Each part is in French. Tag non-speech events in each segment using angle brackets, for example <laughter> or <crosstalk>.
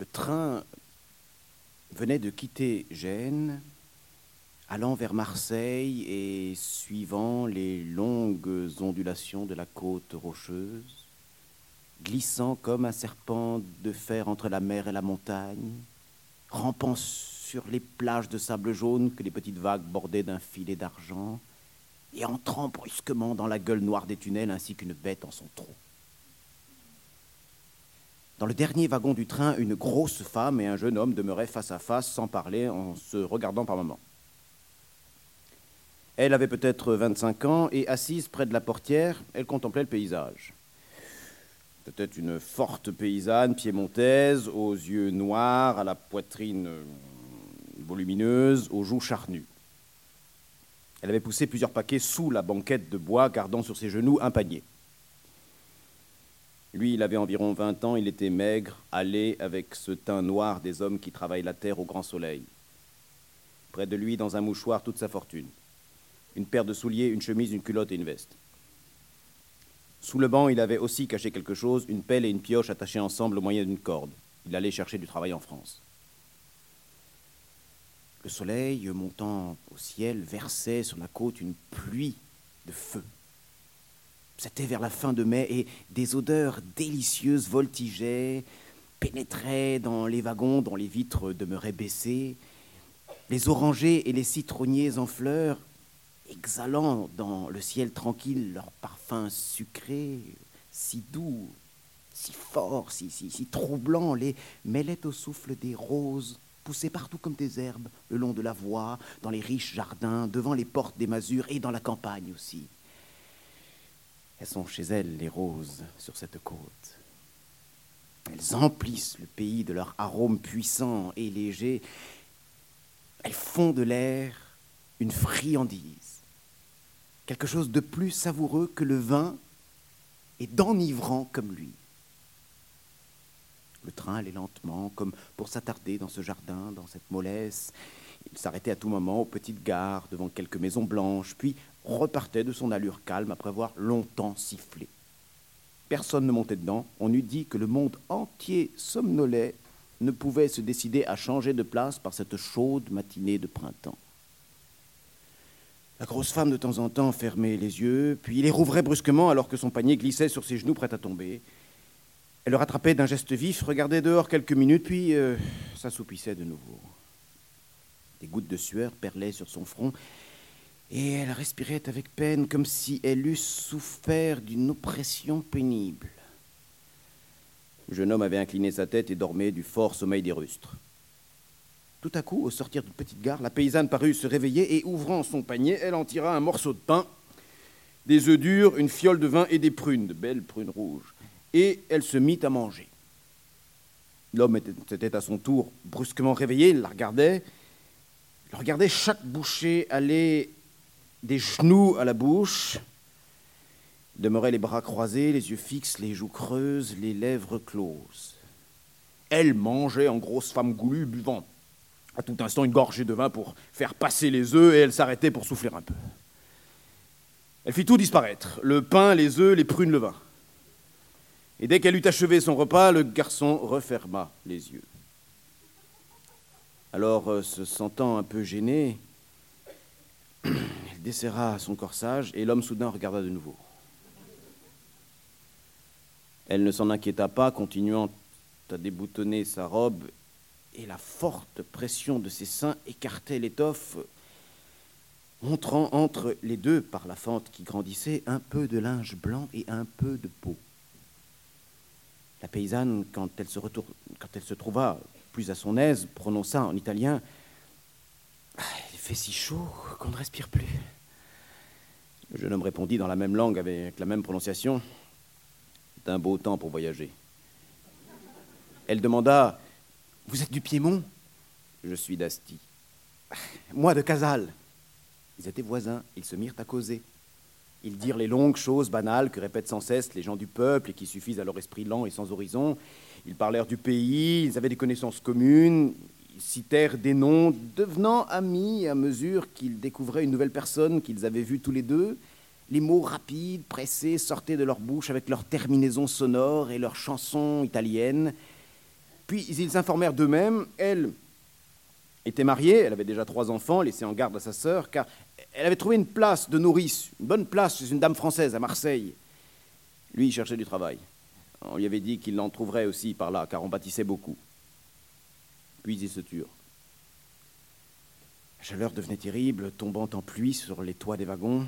Le train venait de quitter Gênes, allant vers Marseille et suivant les longues ondulations de la côte rocheuse, glissant comme un serpent de fer entre la mer et la montagne, rampant sur les plages de sable jaune que les petites vagues bordaient d'un filet d'argent, et entrant brusquement dans la gueule noire des tunnels ainsi qu'une bête en son trou. Dans le dernier wagon du train, une grosse femme et un jeune homme demeuraient face à face sans parler en se regardant par moments. Elle avait peut-être 25 ans et assise près de la portière, elle contemplait le paysage. Peut-être une forte paysanne piémontaise, aux yeux noirs, à la poitrine volumineuse, aux joues charnues. Elle avait poussé plusieurs paquets sous la banquette de bois, gardant sur ses genoux un panier. Lui, il avait environ 20 ans, il était maigre, allé avec ce teint noir des hommes qui travaillent la terre au grand soleil. Près de lui, dans un mouchoir, toute sa fortune. Une paire de souliers, une chemise, une culotte et une veste. Sous le banc, il avait aussi caché quelque chose, une pelle et une pioche attachées ensemble au moyen d'une corde. Il allait chercher du travail en France. Le soleil, montant au ciel, versait sur la côte une pluie de feu. C'était vers la fin de mai et des odeurs délicieuses voltigeaient, pénétraient dans les wagons dont les vitres demeuraient baissées. Les orangers et les citronniers en fleurs, exhalant dans le ciel tranquille leur parfum sucré, si doux, si fort, si, si, si troublant, les mêlaient au souffle des roses poussées partout comme des herbes, le long de la voie, dans les riches jardins, devant les portes des masures et dans la campagne aussi. Elles sont chez elles, les roses, sur cette côte. Elles emplissent le pays de leur arôme puissant et léger. Elles font de l'air une friandise, quelque chose de plus savoureux que le vin et d'enivrant comme lui. Le train allait lentement, comme pour s'attarder dans ce jardin, dans cette mollesse. Il s'arrêtait à tout moment aux petites gares, devant quelques maisons blanches, puis repartait de son allure calme après avoir longtemps sifflé. Personne ne montait dedans. On eût dit que le monde entier somnolait, ne pouvait se décider à changer de place par cette chaude matinée de printemps. La grosse femme, de temps en temps, fermait les yeux, puis les rouvrait brusquement alors que son panier glissait sur ses genoux prêt à tomber. Elle le rattrapait d'un geste vif, regardait dehors quelques minutes, puis euh, s'assoupissait de nouveau. Des gouttes de sueur perlaient sur son front, et elle respirait avec peine, comme si elle eût souffert d'une oppression pénible. Le jeune homme avait incliné sa tête et dormait du fort sommeil des rustres. Tout à coup, au sortir d'une petite gare, la paysanne parut se réveiller et, ouvrant son panier, elle en tira un morceau de pain, des œufs durs, une fiole de vin et des prunes, de belles prunes rouges et elle se mit à manger. L'homme était à son tour brusquement réveillé, il la regardait. Il regardait chaque bouchée aller des genoux à la bouche. Demeurait les bras croisés, les yeux fixes, les joues creuses, les lèvres closes. Elle mangeait en grosse femme goulue, buvant à tout instant une gorgée de vin pour faire passer les œufs, et elle s'arrêtait pour souffler un peu. Elle fit tout disparaître, le pain, les œufs, les prunes, le vin. Et dès qu'elle eut achevé son repas, le garçon referma les yeux. Alors, euh, se sentant un peu gêné, <clears throat> elle desserra son corsage et l'homme soudain regarda de nouveau. Elle ne s'en inquiéta pas, continuant à déboutonner sa robe, et la forte pression de ses seins écartait l'étoffe, montrant entre les deux, par la fente qui grandissait, un peu de linge blanc et un peu de peau. La paysanne, quand elle se trouva à son aise, prononça en italien ah, Il fait si chaud qu'on ne respire plus. Le jeune homme répondit dans la même langue, avec la même prononciation C'est un beau temps pour voyager. Elle demanda Vous êtes du Piémont? Je suis d'Asti. Moi de Casal. Ils étaient voisins, ils se mirent à causer. Ils dirent les longues choses banales que répètent sans cesse les gens du peuple et qui suffisent à leur esprit lent et sans horizon. Ils parlèrent du pays, ils avaient des connaissances communes, ils citèrent des noms, devenant amis à mesure qu'ils découvraient une nouvelle personne qu'ils avaient vue tous les deux. Les mots rapides, pressés, sortaient de leur bouche avec leur terminaison sonore et leurs chansons italiennes. Puis ils s'informèrent d'eux-mêmes. Elle était mariée, elle avait déjà trois enfants, laissés en garde à sa sœur, car elle avait trouvé une place de nourrice, une bonne place chez une dame française à Marseille. Lui, il cherchait du travail. On lui avait dit qu'il l'en trouverait aussi par là, car on bâtissait beaucoup. Puis ils se turent. La chaleur devenait terrible, tombant en pluie sur les toits des wagons.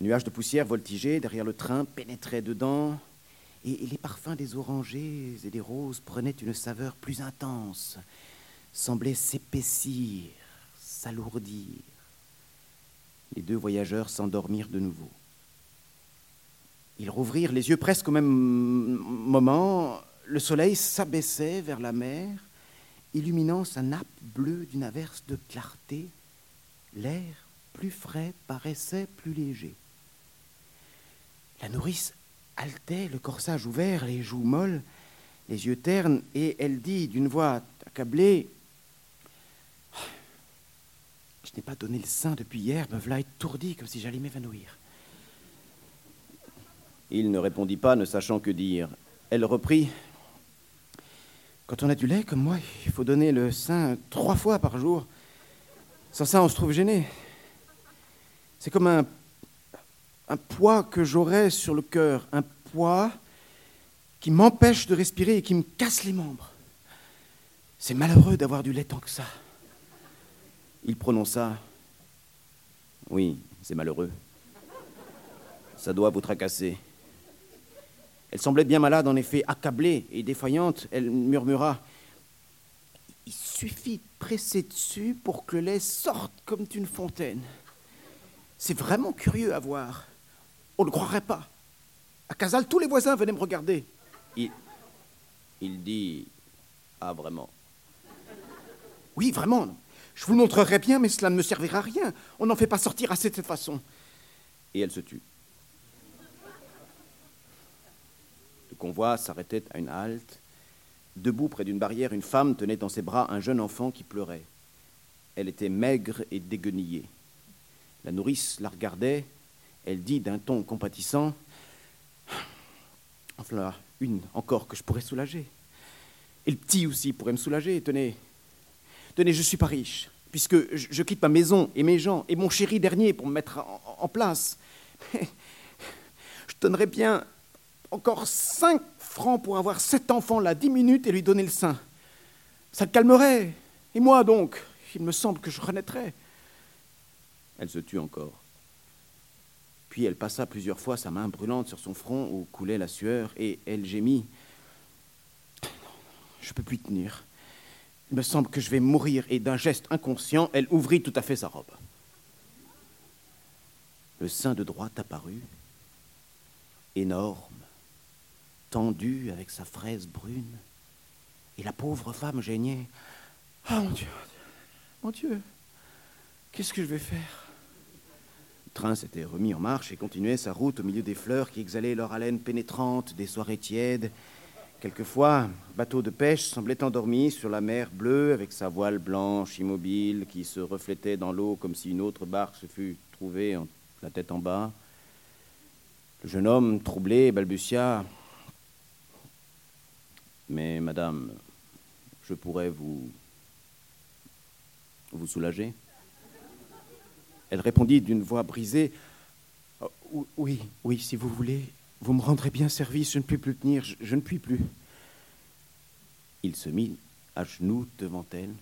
Un nuage de poussière voltigeait derrière le train, pénétrait dedans, et les parfums des orangers et des roses prenaient une saveur plus intense, semblaient s'épaissir, s'alourdir. Les deux voyageurs s'endormirent de nouveau. Ils rouvrirent les yeux presque au même moment. Le soleil s'abaissait vers la mer, illuminant sa nappe bleue d'une averse de clarté. L'air, plus frais, paraissait plus léger. La nourrice haletait, le corsage ouvert, les joues molles, les yeux ternes, et elle dit d'une voix accablée Je n'ai pas donné le sein depuis hier, me voilà étourdi comme si j'allais m'évanouir. Il ne répondit pas, ne sachant que dire. Elle reprit Quand on a du lait comme moi, il faut donner le sein trois fois par jour. Sans ça, on se trouve gêné. C'est comme un, un poids que j'aurais sur le cœur, un poids qui m'empêche de respirer et qui me casse les membres. C'est malheureux d'avoir du lait tant que ça. Il prononça Oui, c'est malheureux. Ça doit vous tracasser. Elle semblait bien malade, en effet, accablée et défaillante. Elle murmura Il suffit de presser dessus pour que le lait sorte comme d'une fontaine. C'est vraiment curieux à voir. On ne croirait pas. À Casal, tous les voisins venaient me regarder. Il, il dit Ah, vraiment Oui, vraiment. Je vous le montrerai bien, mais cela ne me servira à rien. On n'en fait pas sortir assez de cette façon. Et elle se tut. Le convoi s'arrêtait à une halte. Debout près d'une barrière, une femme tenait dans ses bras un jeune enfant qui pleurait. Elle était maigre et déguenillée. La nourrice la regardait. Elle dit d'un ton compatissant Enfin, une encore que je pourrais soulager. Et le petit aussi pourrait me soulager. Tenez, tenez, je ne suis pas riche, puisque je, quitte ma maison et mes gens et mon chéri dernier pour me mettre en, place. Mais je donnerais bien encore cinq francs pour avoir cet enfant-là dix minutes et lui donner le sein. Ça le calmerait. Et moi donc, il me semble que je renaîtrais. Elle se tut encore. Puis elle passa plusieurs fois sa main brûlante sur son front où coulait la sueur, et elle gémit. Je ne peux plus tenir. Il me semble que je vais mourir, et d'un geste inconscient, elle ouvrit tout à fait sa robe. Le sein de droite apparut, énorme, tendu avec sa fraise brune, et la pauvre femme geignait. Ah mon Dieu, mon Dieu, qu'est-ce que je vais faire? Train s'était remis en marche et continuait sa route au milieu des fleurs qui exhalaient leur haleine pénétrante des soirées tièdes. Quelquefois, bateau de pêche semblait endormi sur la mer bleue avec sa voile blanche immobile qui se reflétait dans l'eau comme si une autre barque se fût trouvée la tête en bas. Le jeune homme, troublé, balbutia mais madame, je pourrais vous vous soulager? Elle répondit d'une voix brisée oh, Oui, oui, si vous voulez, vous me rendrez bien service, je ne puis plus tenir, je, je ne puis plus. Il se mit à genoux devant elle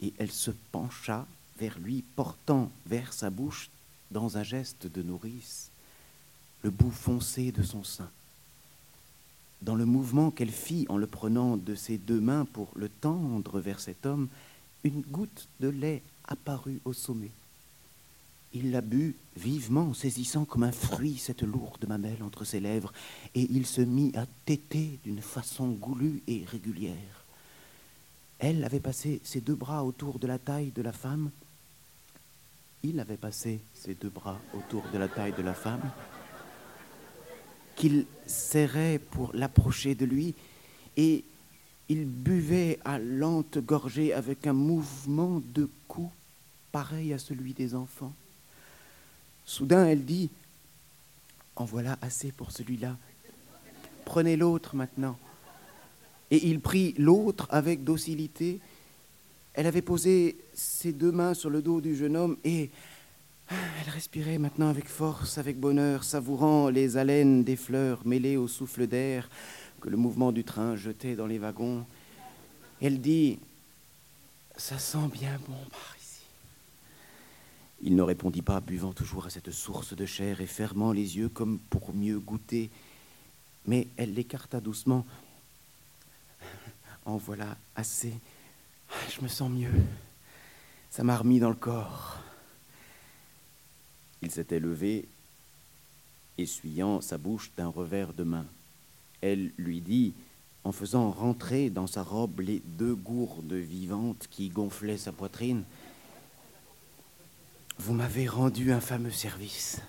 et elle se pencha vers lui, portant vers sa bouche, dans un geste de nourrice, le bout foncé de son sein dans le mouvement qu'elle fit en le prenant de ses deux mains pour le tendre vers cet homme, une goutte de lait apparut au sommet. Il la but vivement, saisissant comme un fruit cette lourde mamelle entre ses lèvres, et il se mit à téter d'une façon goulue et régulière. Elle avait passé ses deux bras autour de la taille de la femme. Il avait passé ses deux bras autour de la taille de la femme qu'il serrait pour l'approcher de lui, et il buvait à lente gorgée avec un mouvement de cou pareil à celui des enfants. Soudain, elle dit En voilà assez pour celui-là. Prenez l'autre maintenant. et il prit l'autre avec docilité. Elle avait posé ses deux mains sur le dos du jeune homme et elle respirait maintenant avec force, avec bonheur, savourant les haleines des fleurs mêlées au souffle d'air que le mouvement du train jetait dans les wagons. Elle dit Ça sent bien bon par ici. Il ne répondit pas, buvant toujours à cette source de chair et fermant les yeux comme pour mieux goûter. Mais elle l'écarta doucement. En voilà assez. Je me sens mieux. Ça m'a remis dans le corps. Il s'était levé, essuyant sa bouche d'un revers de main. Elle lui dit, en faisant rentrer dans sa robe les deux gourdes vivantes qui gonflaient sa poitrine, Vous m'avez rendu un fameux service.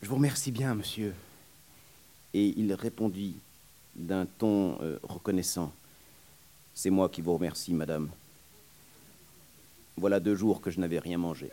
Je vous remercie bien, monsieur. Et il répondit d'un ton euh, reconnaissant, C'est moi qui vous remercie, madame. Voilà deux jours que je n'avais rien mangé.